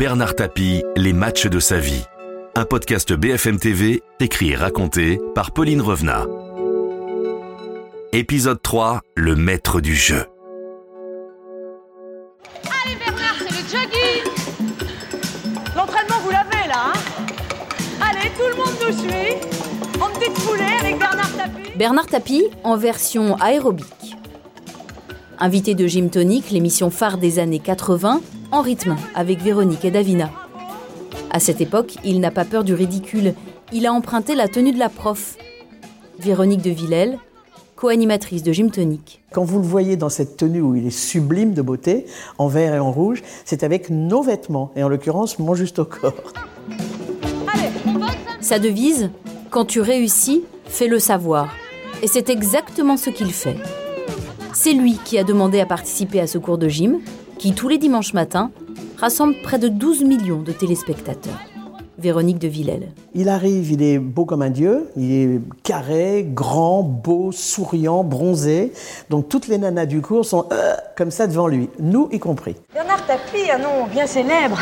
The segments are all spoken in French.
Bernard Tapie, les matchs de sa vie. Un podcast BFM TV, écrit et raconté par Pauline Revenat. Épisode 3, le maître du jeu. Allez Bernard, c'est le jogging L'entraînement, vous l'avez là, hein? Allez, tout le monde nous suit En petite foulée avec Bernard Tapie. Bernard Tapie en version aérobique. Invité de Gym Tonic, l'émission phare des années 80, en rythme avec Véronique et Davina. À cette époque, il n'a pas peur du ridicule. Il a emprunté la tenue de la prof. Véronique de Villèle, co-animatrice de Gym Tonic. Quand vous le voyez dans cette tenue où il est sublime de beauté, en vert et en rouge, c'est avec nos vêtements, et en l'occurrence mon juste au corps. Allez, on boxe Sa devise Quand tu réussis, fais-le savoir. Et c'est exactement ce qu'il fait. C'est lui qui a demandé à participer à ce cours de gym, qui tous les dimanches matins rassemble près de 12 millions de téléspectateurs. Véronique de Villèle. Il arrive, il est beau comme un dieu, il est carré, grand, beau, souriant, bronzé. Donc toutes les nanas du cours sont euh, comme ça devant lui, nous y compris. Bernard Tapie, un nom bien célèbre.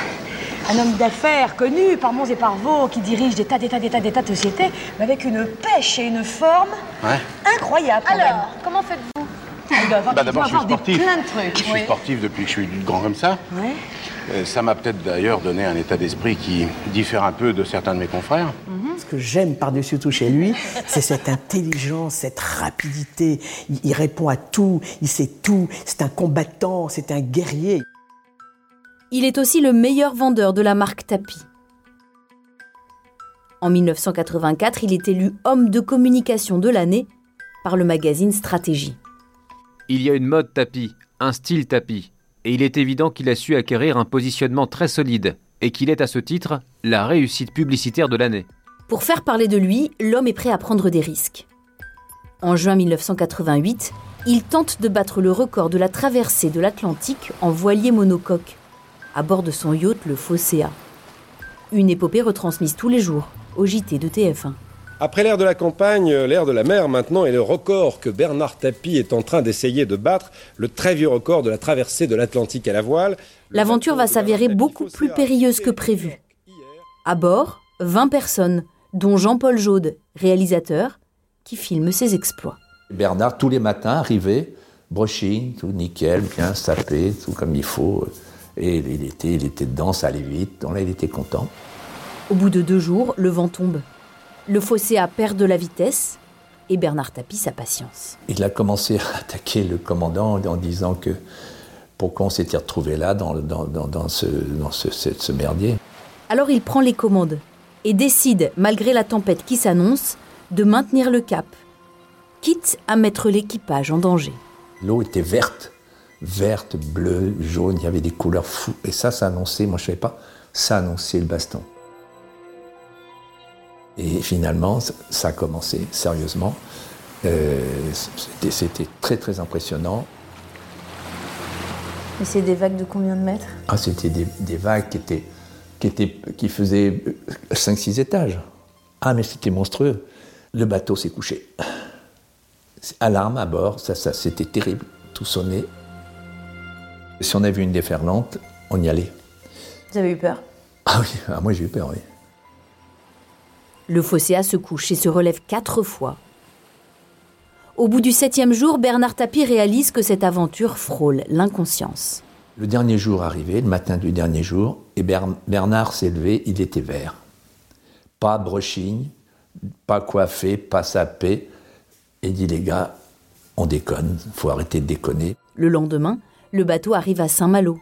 Un homme d'affaires connu par Mons et par Vaux, qui dirige des tas, des tas, des tas, des tas de sociétés, mais avec une pêche et une forme Ouais. incroyables. quand même. Alors, comment faites-vous? Il doit avoir, Bah, d'abord, je suis des- sportif. plein de trucs. Je suis Oui. sportif depuis que je suis grand comme ça. Euh, Ça m'a peut-être d'ailleurs donné un état d'esprit qui diffère un peu de certains de mes confrères. Ce que j'aime par-dessus tout chez lui, c'est cette intelligence, cette rapidité. Il, il répond à tout, il sait tout. C'est un combattant, c'est un guerrier. Il est aussi le meilleur vendeur de la marque Tapis. En 1984, il est élu homme de communication de l'année par le magazine Stratégie. Il y a une mode tapis, un style tapis, et il est évident qu'il a su acquérir un positionnement très solide, et qu'il est à ce titre la réussite publicitaire de l'année. Pour faire parler de lui, l'homme est prêt à prendre des risques. En juin 1988, il tente de battre le record de la traversée de l'Atlantique en voilier monocoque, à bord de son yacht le Phocéa. Une épopée retransmise tous les jours au JT de TF1. Après l'ère de la campagne, l'ère de la mer maintenant est le record que Bernard Tapie est en train d'essayer de battre, le très vieux record de la traversée de l'Atlantique à la voile. L'aventure va s'avérer beaucoup plus périlleuse que prévu. À bord, 20 personnes, dont Jean-Paul Jaude, réalisateur, qui filme ses exploits. Bernard, tous les matins, arrivait, brushing, tout nickel, bien sapé, tout comme il faut. Et il était, il était dedans, ça allait vite, donc là, il était content. Au bout de deux jours, le vent tombe. Le Phocéa perd de la vitesse et Bernard Tapie sa patience. Il a commencé à attaquer le commandant en disant que pourquoi on s'était retrouvé là, dans, le- dans, dans, dans ce, dans ce, ce- ce merdier. Alors il prend les commandes et décide, malgré la tempête qui s'annonce, de maintenir le cap, quitte à mettre l'équipage en danger. L'eau était verte, verte, bleue, jaune, il y avait des couleurs fous. Et ça, ça annonçait, moi je ne savais pas, ça annonçait le baston. Et finalement, ça- a commencé, sérieusement. Euh, c'était- C'était très très impressionnant. Et c'est des vagues de combien de mètres? Ah, c'était des, des vagues qui, étaient, qui, étaient, qui faisaient 5-6 étages. Ah, mais c'était monstrueux. Le bateau s'est couché. Alarme à bord, ça, ça, c'était terrible. Tout sonnait. Si on avait une déferlante, on y allait. Vous avez eu peur? Ah oui, ah, moi j'ai eu peur, oui. Le Phocéa se couche et se relève quatre fois. Au bout du septième jour, Bernard Tapie réalise que cette aventure frôle l'inconscience. Le dernier jour arrivé, le matin du dernier jour, et Ber- Bernard s'est levé, il était vert. Pas brushing, pas coiffé, pas sapé. Et dit les gars, on déconne, faut arrêter de déconner. Le lendemain, le bateau arrive à Saint-Malo.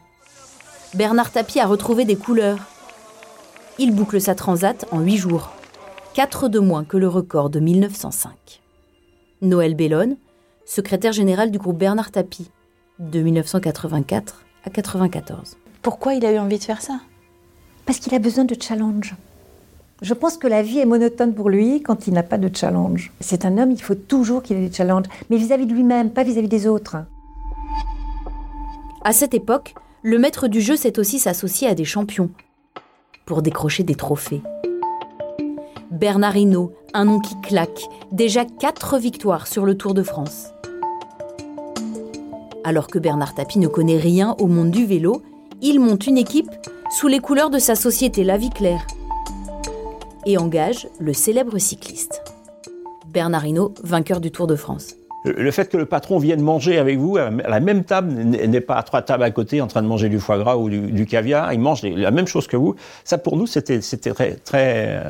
Bernard Tapie a retrouvé des couleurs. Il boucle sa transat en huit jours, quatre de moins que le record de 1905. Noël Bellone, secrétaire général du groupe Bernard Tapie, de 1984 à 94. Pourquoi il a eu envie de faire ça? Parce qu'il a besoin de challenge. Je pense que la vie est monotone pour lui quand il n'a pas de challenge. C'est un homme, il faut toujours qu'il ait des challenges, mais vis-à-vis de lui-même, pas vis-à-vis des autres. À cette époque, le maître du jeu sait aussi s'associer à des champions pour décrocher des trophées. Bernard Hinault, un nom qui claque, déjà quatre victoires sur le Tour de France. Alors que Bernard Tapie ne connaît rien au monde du vélo, il monte une équipe sous les couleurs de sa société La Vie Claire et engage le célèbre cycliste. Bernard Hinault, vainqueur du Tour de France. Le fait que le patron vienne manger avec vous à la même table, n'est pas à trois tables à côté en train de manger du foie gras ou du, caviar, il mange la même chose que vous. Ça, pour nous, c'était très, très,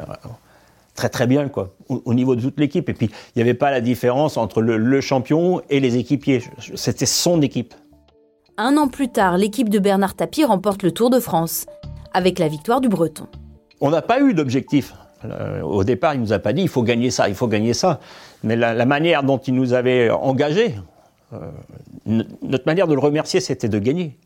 très, très bien, quoi, au, niveau de toute l'équipe. Et puis, il n'y avait pas la différence entre le champion et les équipiers. C'était son équipe. Un an plus tard, l'équipe de Bernard Tapie remporte le Tour de France, avec la victoire du Breton. On n'a pas eu d'objectif. Euh, au départ, il ne nous a pas dit il faut gagner ça, il faut gagner ça. Mais la, manière dont il nous avait engagés, euh, notre manière de le remercier, c'était de gagner.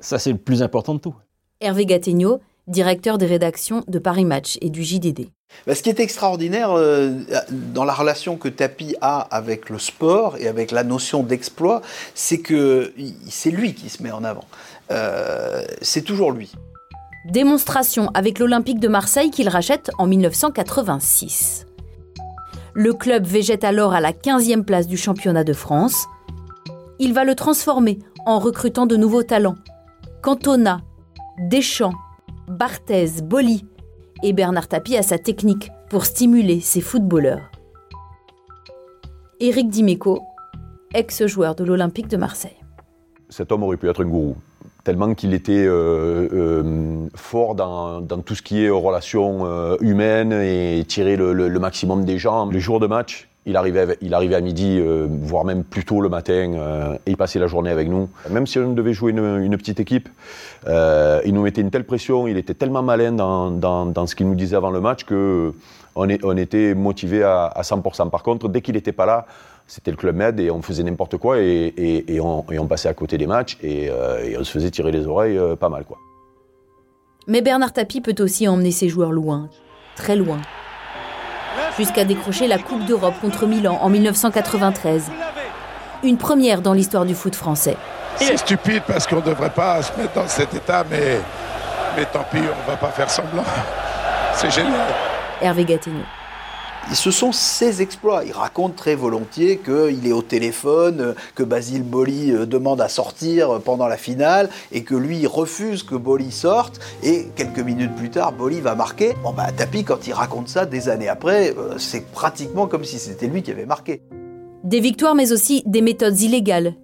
Ça, c'est le plus important de tout. Hervé Gattegno, directeur des rédactions de Paris Match et du JDD. Bah, ce qui est extraordinaire euh, dans la relation que Tapi a avec le sport et avec la notion d'exploit, c'est que c'est lui qui se met en avant. Euh, c'est toujours lui. Démonstration avec l'Olympique de Marseille qu'il rachète en 1986. Le club végète alors à la 15e place du championnat de France. Il va le transformer en recrutant de nouveaux talents. Cantona, Deschamps, Barthez, Boli et Bernard Tapie a sa technique pour stimuler ses footballeurs. Éric Dimeco, ex-joueur de l'Olympique de Marseille. Cet homme aurait pu être un gourou, tellement qu'il était euh, euh, fort dans, tout ce qui est relations euh, humaines et tirer le, maximum des gens. Les jours de match, il arrivait, à midi, voire même plus tôt le matin, et il passait la journée avec nous. Même si on devait jouer une, petite équipe, il nous mettait une telle pression, il était tellement malin dans, ce qu'il nous disait avant le match que on, était motivé à, à 100%. Par contre, dès qu'il n'était pas là, c'était le Club Med et on faisait n'importe quoi et, on, passait à côté des matchs et, euh, on se faisait tirer les oreilles euh, pas mal. quoi. Mais Bernard Tapie peut aussi emmener ses joueurs loin, très loin, jusqu'à décrocher la Coupe d'Europe contre Milan en 1993. Une première dans l'histoire du foot français. C'est stupide parce qu'on ne devrait pas se mettre dans cet état, mais, mais tant pis, on ne va pas faire semblant. C'est génial. Hervé Gattegno ce sont ses exploits. Il raconte très volontiers qu'il est au téléphone, que Basile Boli euh, demande à sortir pendant la finale et que lui refuse que Boli sorte. Et quelques minutes plus tard, Boli va marquer. Bon, bah, Tapi, quand il raconte ça des années après, euh, c'est pratiquement comme si c'était lui qui avait marqué. Des victoires, mais aussi des méthodes illégales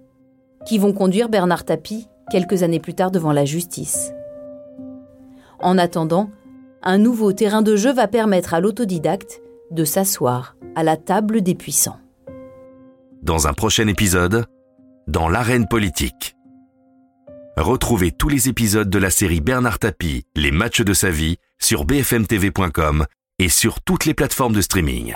qui vont conduire Bernard Tapie quelques années plus tard devant la justice. En attendant, un nouveau terrain de jeu va permettre à l'autodidacte de s'asseoir à la table des puissants. Dans un prochain épisode, dans l'arène politique. Retrouvez tous les épisodes de la série Bernard Tapie, Les matchs de sa vie, sur bfmtv.com et sur toutes les plateformes de streaming.